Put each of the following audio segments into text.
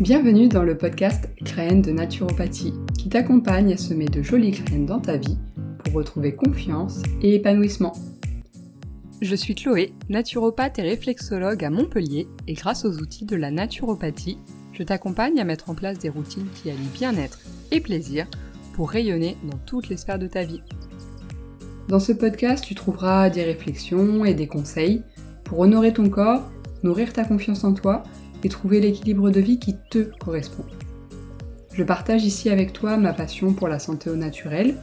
Bienvenue dans le podcast Graines de naturopathie qui t'accompagne à semer de jolies graines dans ta vie pour retrouver confiance et épanouissement. Je suis Chloé, naturopathe et réflexologue à Montpellier et grâce aux outils de la naturopathie, je t'accompagne à mettre en place des routines qui allient bien-être et plaisir pour rayonner dans toutes les sphères de ta vie. Dans ce podcast, tu trouveras des réflexions et des conseils pour honorer ton corps, nourrir ta confiance en toi et trouver l'équilibre de vie qui te correspond. Je partage ici avec toi ma passion pour la santé au naturel,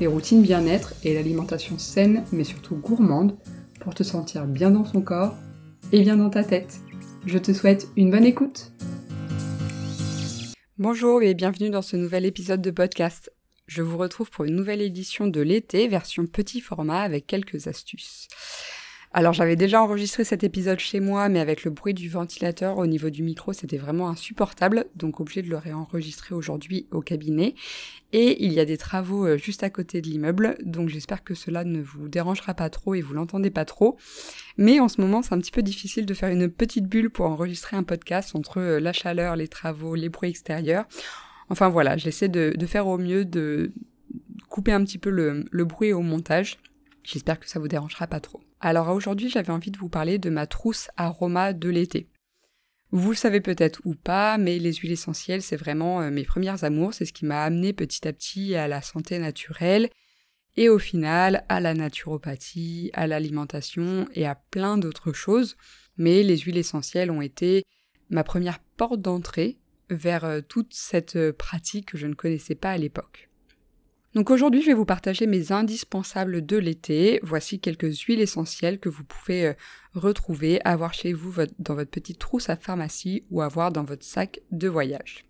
les routines bien-être et l'alimentation saine mais surtout gourmande pour te sentir bien dans son corps et bien dans ta tête. Je te souhaite une bonne écoute. Bonjour et bienvenue dans ce nouvel épisode de podcast. Je vous retrouve pour une nouvelle édition de l'été, version petit format avec quelques astuces. Alors j'avais déjà enregistré cet épisode chez moi, mais avec le bruit du ventilateur au niveau du micro, c'était vraiment insupportable, donc obligé de le réenregistrer aujourd'hui au cabinet. Et il y a des travaux euh, juste à côté de l'immeuble, donc j'espère que cela ne vous dérangera pas trop et vous l'entendez pas trop. Mais en ce moment, c'est un petit peu difficile de faire une petite bulle pour enregistrer un podcast entre euh, la chaleur, les travaux, les bruits extérieurs. Enfin voilà, j'essaie de, faire au mieux de couper un petit peu le, le bruit au montage. J'espère que ça vous dérangera pas trop. Alors aujourd'hui, j'avais envie de vous parler de ma trousse aroma de l'été. Vous le savez peut-être ou pas, mais les huiles essentielles, c'est vraiment euh, mes premières amours, c'est ce qui m'a amené petit à petit à la santé naturelle et au final à la naturopathie, à l'alimentation et à plein d'autres choses. Mais les huiles essentielles ont été ma première porte d'entrée vers euh, toute cette euh, pratique que je ne connaissais pas à l'époque. Donc aujourd'hui, je vais vous partager mes indispensables de l'été. Voici quelques huiles essentielles que vous pouvez euh, retrouver, avoir chez vous dans votre petite trousse à pharmacie ou avoir dans votre sac de voyage.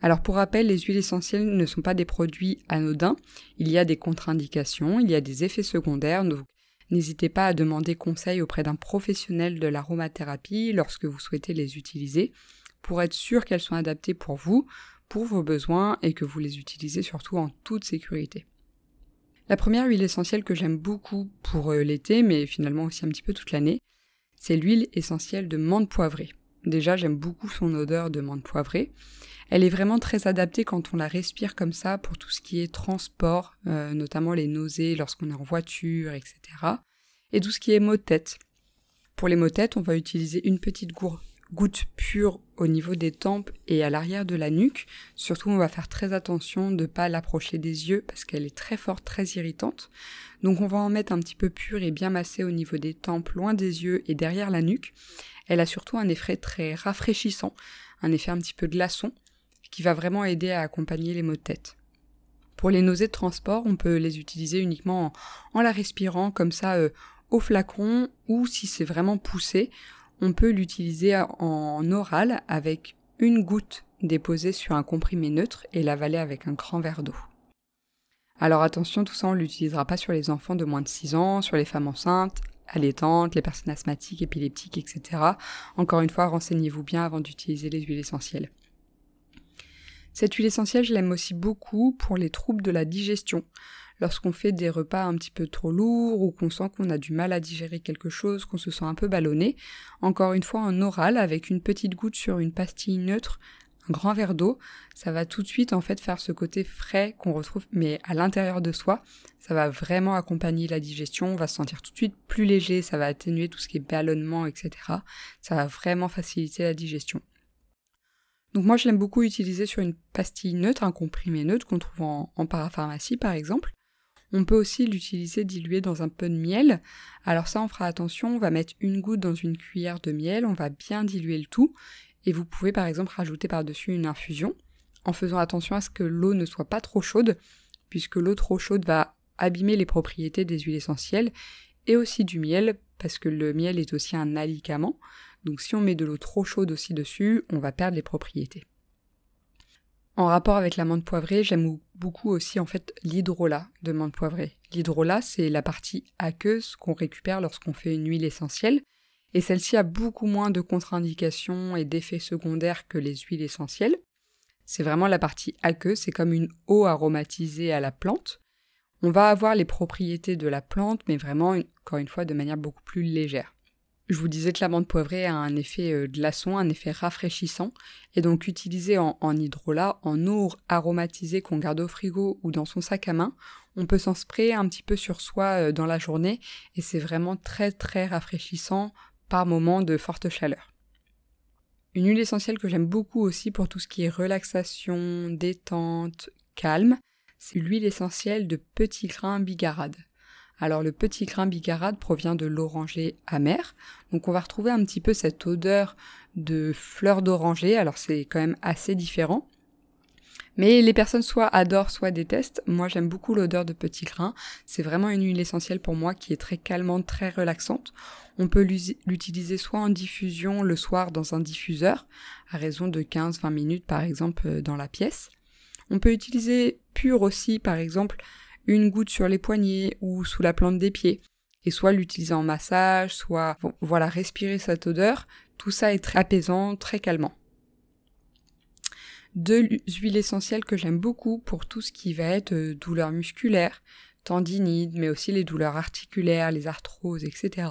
Alors pour rappel, les huiles essentielles ne sont pas des produits anodins. Il y a des contre-indications, il y a des effets secondaires, n'hésitez pas à demander conseil auprès d'un professionnel de l'aromathérapie lorsque vous souhaitez les utiliser pour être sûr qu'elles sont adaptées pour vous, pour vos besoins et que vous les utilisez surtout en toute sécurité. La première huile essentielle que j'aime beaucoup pour euh, l'été, mais finalement aussi un petit peu toute l'année, c'est l'huile essentielle de menthe poivrée. Déjà, j'aime beaucoup son odeur de menthe poivrée. Elle est vraiment très adaptée quand on la respire comme ça pour tout ce qui est transport, euh, notamment les nausées lorsqu'on est en voiture, etc. Et tout ce qui est maux de tête. Pour les maux de tête, on va utiliser une petite gourde goutte pure au niveau des tempes et à l'arrière de la nuque. Surtout, on va faire très attention de ne pas l'approcher des yeux parce qu'elle est très forte, très irritante. Donc on va en mettre un petit peu pur et bien massé au niveau des tempes, loin des yeux et derrière la nuque. Elle a surtout un effet très rafraîchissant, un effet un petit peu glaçon, qui va vraiment aider à accompagner les maux de tête. Pour les nausées de transport, on peut les utiliser uniquement en, la respirant comme ça euh, au flacon ou si c'est vraiment poussé, on peut l'utiliser en oral avec une goutte déposée sur un comprimé neutre et l'avaler avec un grand verre d'eau. Alors attention, tout ça on l'utilisera pas sur les enfants de moins de 6 ans, sur les femmes enceintes, allaitantes, les personnes asthmatiques, épileptiques, etc. Encore une fois, renseignez-vous bien avant d'utiliser les huiles essentielles. Cette huile essentielle, je l'aime aussi beaucoup pour les troubles de la digestion lorsqu'on fait des repas un petit peu trop lourds ou qu'on sent qu'on a du mal à digérer quelque chose, qu'on se sent un peu ballonné. Encore une fois, en oral, avec une petite goutte sur une pastille neutre, un grand verre d'eau, ça va tout de suite en fait faire ce côté frais qu'on retrouve mais à l'intérieur de soi. Ça va vraiment accompagner la digestion, on va se sentir tout de suite plus léger, ça va atténuer tout ce qui est ballonnement, etc. Ça va vraiment faciliter la digestion. Donc moi je l'aime beaucoup utiliser sur une pastille neutre, un comprimé neutre qu'on trouve en, en parapharmacie par exemple. On peut aussi l'utiliser dilué dans un peu de miel. Alors ça, on fera attention, on va mettre une goutte dans une cuillère de miel, on va bien diluer le tout, et vous pouvez par exemple rajouter par-dessus une infusion, en faisant attention à ce que l'eau ne soit pas trop chaude, puisque l'eau trop chaude va abîmer les propriétés des huiles essentielles, et aussi du miel, parce que le miel est aussi un alicament, donc si on met de l'eau trop chaude aussi dessus, on va perdre les propriétés. En rapport avec la menthe poivrée, j'aime beaucoup aussi en fait l'hydrolat de menthe poivrée. L'hydrolat, c'est la partie aqueuse qu'on récupère lorsqu'on fait une huile essentielle, et celle-ci a beaucoup moins de contre-indications et d'effets secondaires que les huiles essentielles. C'est vraiment la partie aqueuse, c'est comme une eau aromatisée à la plante. On va avoir les propriétés de la plante, mais vraiment, encore une fois, de manière beaucoup plus légère. Je vous disais que l'amande poivrée a un effet euh, glaçon, un effet rafraîchissant, et donc utilisé en, hydrolat, en eau aromatisée qu'on garde au frigo ou dans son sac à main, on peut s'en sprayer un petit peu sur soi euh, dans la journée, et c'est vraiment très très rafraîchissant par moments de forte chaleur. Une huile essentielle que j'aime beaucoup aussi pour tout ce qui est relaxation, détente, calme, c'est l'huile essentielle de petit grain bigarade. Alors le petit grain bigarade provient de l'oranger amer. Donc on va retrouver un petit peu cette odeur de fleurs d'oranger. Alors c'est quand même assez différent. Mais les personnes soit adorent, soit détestent. Moi, j'aime beaucoup l'odeur de petit grain. C'est vraiment une huile essentielle pour moi qui est très calmante, très relaxante. On peut l'utiliser soit en diffusion le soir dans un diffuseur, à raison de 15-20 minutes par exemple euh, dans la pièce. On peut utiliser pur aussi, par exemple, une goutte sur les poignets ou sous la plante des pieds. Et soit l'utiliser en massage, soit voilà, respirer cette odeur. Tout ça est très apaisant, très calmant. Deux huiles essentielles que j'aime beaucoup pour tout ce qui va être euh, douleurs musculaires, tendinites, mais aussi les douleurs articulaires, les arthroses, etc.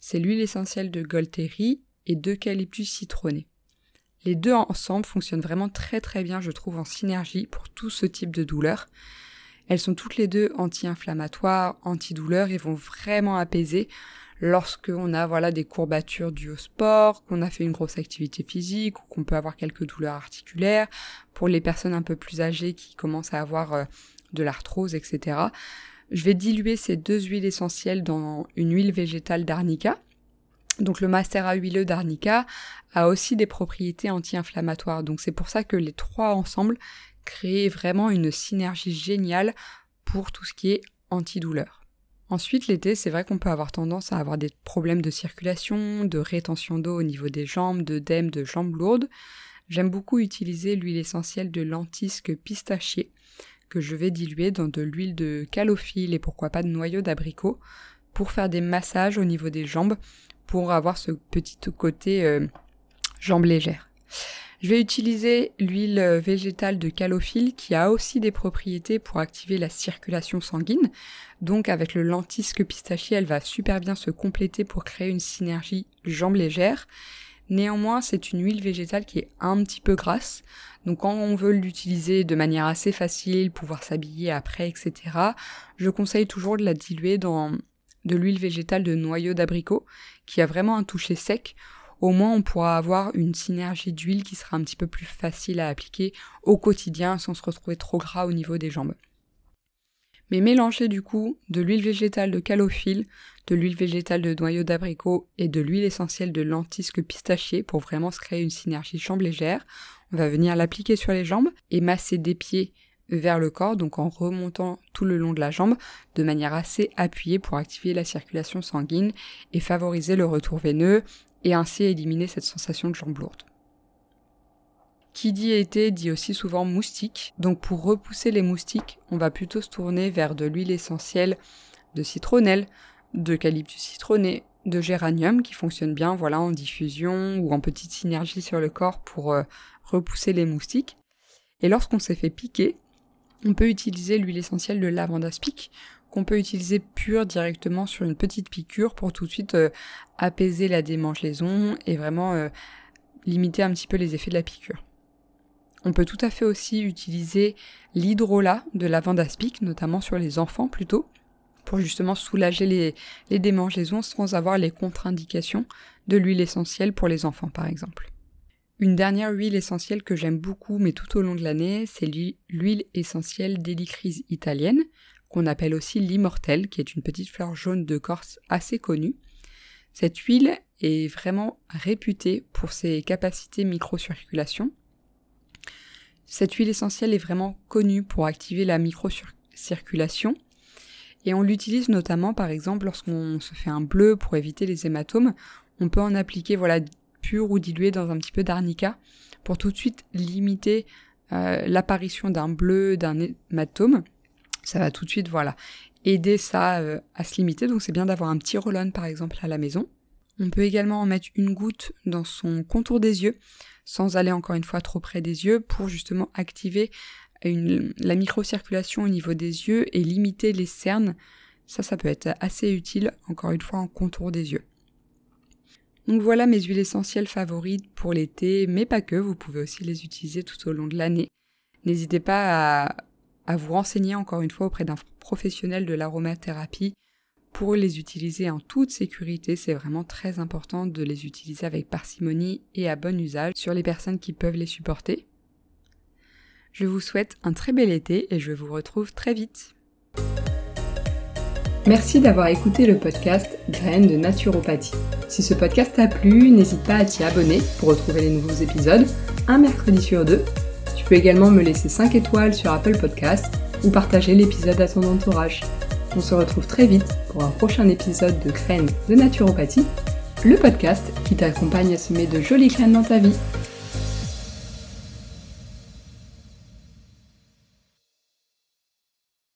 C'est l'huile essentielle de Golteri et d'eucalyptus citronné. Les deux ensemble fonctionnent vraiment très très bien, je trouve, en synergie pour tout ce type de douleur. Elles sont toutes les deux anti-inflammatoires, antidouleurs et vont vraiment apaiser lorsqu'on a voilà des courbatures dues au sport, qu'on a fait une grosse activité physique ou qu'on peut avoir quelques douleurs articulaires. Pour les personnes un peu plus âgées qui commencent à avoir euh, de l'arthrose, etc. Je vais diluer ces deux huiles essentielles dans une huile végétale d'arnica. Donc le macérat huileux d'arnica a aussi des propriétés anti-inflammatoires. Donc c'est pour ça que les trois ensemble créer vraiment une synergie géniale pour tout ce qui est antidouleur. Ensuite, l'été, c'est vrai qu'on peut avoir tendance à avoir des problèmes de circulation, de rétention d'eau au niveau des jambes, d'œdème, de jambes lourdes. J'aime beaucoup utiliser l'huile essentielle de lentisque pistachier que je vais diluer dans de l'huile de calophylle et pourquoi pas de noyau d'abricot pour faire des massages au niveau des jambes pour avoir ce petit côté euh, jambes légères. Je vais utiliser l'huile végétale de calophylle qui a aussi des propriétés pour activer la circulation sanguine. Donc avec le lentisque pistachier, elle va super bien se compléter pour créer une synergie jambes légères. Néanmoins, c'est une huile végétale qui est un petit peu grasse. Donc quand on veut l'utiliser de manière assez facile, pouvoir s'habiller après, etc., je conseille toujours de la diluer dans de l'huile végétale de noyau d'abricot, qui a vraiment un toucher sec au moins on pourra avoir une synergie d'huile qui sera un petit peu plus facile à appliquer au quotidien sans se retrouver trop gras au niveau des jambes. Mais mélanger du coup de l'huile végétale de calophylle, de l'huile végétale de noyau d'abricot et de l'huile essentielle de lentisque pistachier pour vraiment se créer une synergie jambe légère. On va venir l'appliquer sur les jambes et masser des pieds vers le corps, donc en remontant tout le long de la jambe de manière assez appuyée pour activer la circulation sanguine et favoriser le retour veineux et ainsi éliminer cette sensation de jambe lourde. Qui dit été dit aussi souvent moustique, donc pour repousser les moustiques, on va plutôt se tourner vers de l'huile essentielle de citronnelle, d'eucalyptus citronné, de géranium qui fonctionne bien voilà en diffusion ou en petite synergie sur le corps pour euh, repousser les moustiques. Et lorsqu'on s'est fait piquer, on peut utiliser l'huile essentielle de lavande qu'on peut utiliser pure directement sur une petite piqûre pour tout de suite euh, apaiser la démangeaison et vraiment euh, limiter un petit peu les effets de la piqûre. On peut tout à fait aussi utiliser l'hydrolat de lavande aspic, notamment sur les enfants plutôt, pour justement soulager les, les démangeaisons sans avoir les contre-indications de l'huile essentielle pour les enfants par exemple. Une dernière huile essentielle que j'aime beaucoup mais tout au long de l'année, c'est l'huile essentielle d'hélicryse italienne qu'on appelle aussi l'immortel, qui est une petite fleur jaune de Corse assez connue. Cette huile est vraiment réputée pour ses capacités microcirculation. Cette huile essentielle est vraiment connue pour activer la microcirculation et on l'utilise notamment par exemple lorsqu'on se fait un bleu pour éviter les hématomes. On peut en appliquer voilà pur ou dilué dans un petit peu d'arnica pour tout de suite limiter euh, l'apparition d'un bleu, d'un hématome ça va tout de suite, voilà, aider ça euh, à se limiter. Donc c'est bien d'avoir un petit roll par exemple à la maison. On peut également en mettre une goutte dans son contour des yeux, sans aller encore une fois trop près des yeux, pour justement activer la microcirculation au niveau des yeux et limiter les cernes. Ça, ça peut être assez utile, encore une fois, en contour des yeux. Donc voilà mes huiles essentielles favorites pour l'été, mais pas que, vous pouvez aussi les utiliser tout au long de l'année. N'hésitez pas à, à vous renseigner encore une fois auprès d'un professionnel de l'aromathérapie pour les utiliser en toute sécurité. C'est vraiment très important de les utiliser avec parcimonie et à bon usage sur les personnes qui peuvent les supporter. Je vous souhaite un très bel été et je vous retrouve très vite. Merci d'avoir écouté le podcast Graines de naturopathie. Si ce podcast t'a plu, n'hésite pas à t'y abonner pour retrouver les nouveaux épisodes un mercredi sur deux. Peux également me laisser 5 étoiles sur Apple Podcast ou partager l'épisode à ton entourage. On se retrouve très vite pour un prochain épisode de Graines de naturopathie, le podcast qui t'accompagne à semer de jolies graines dans ta vie.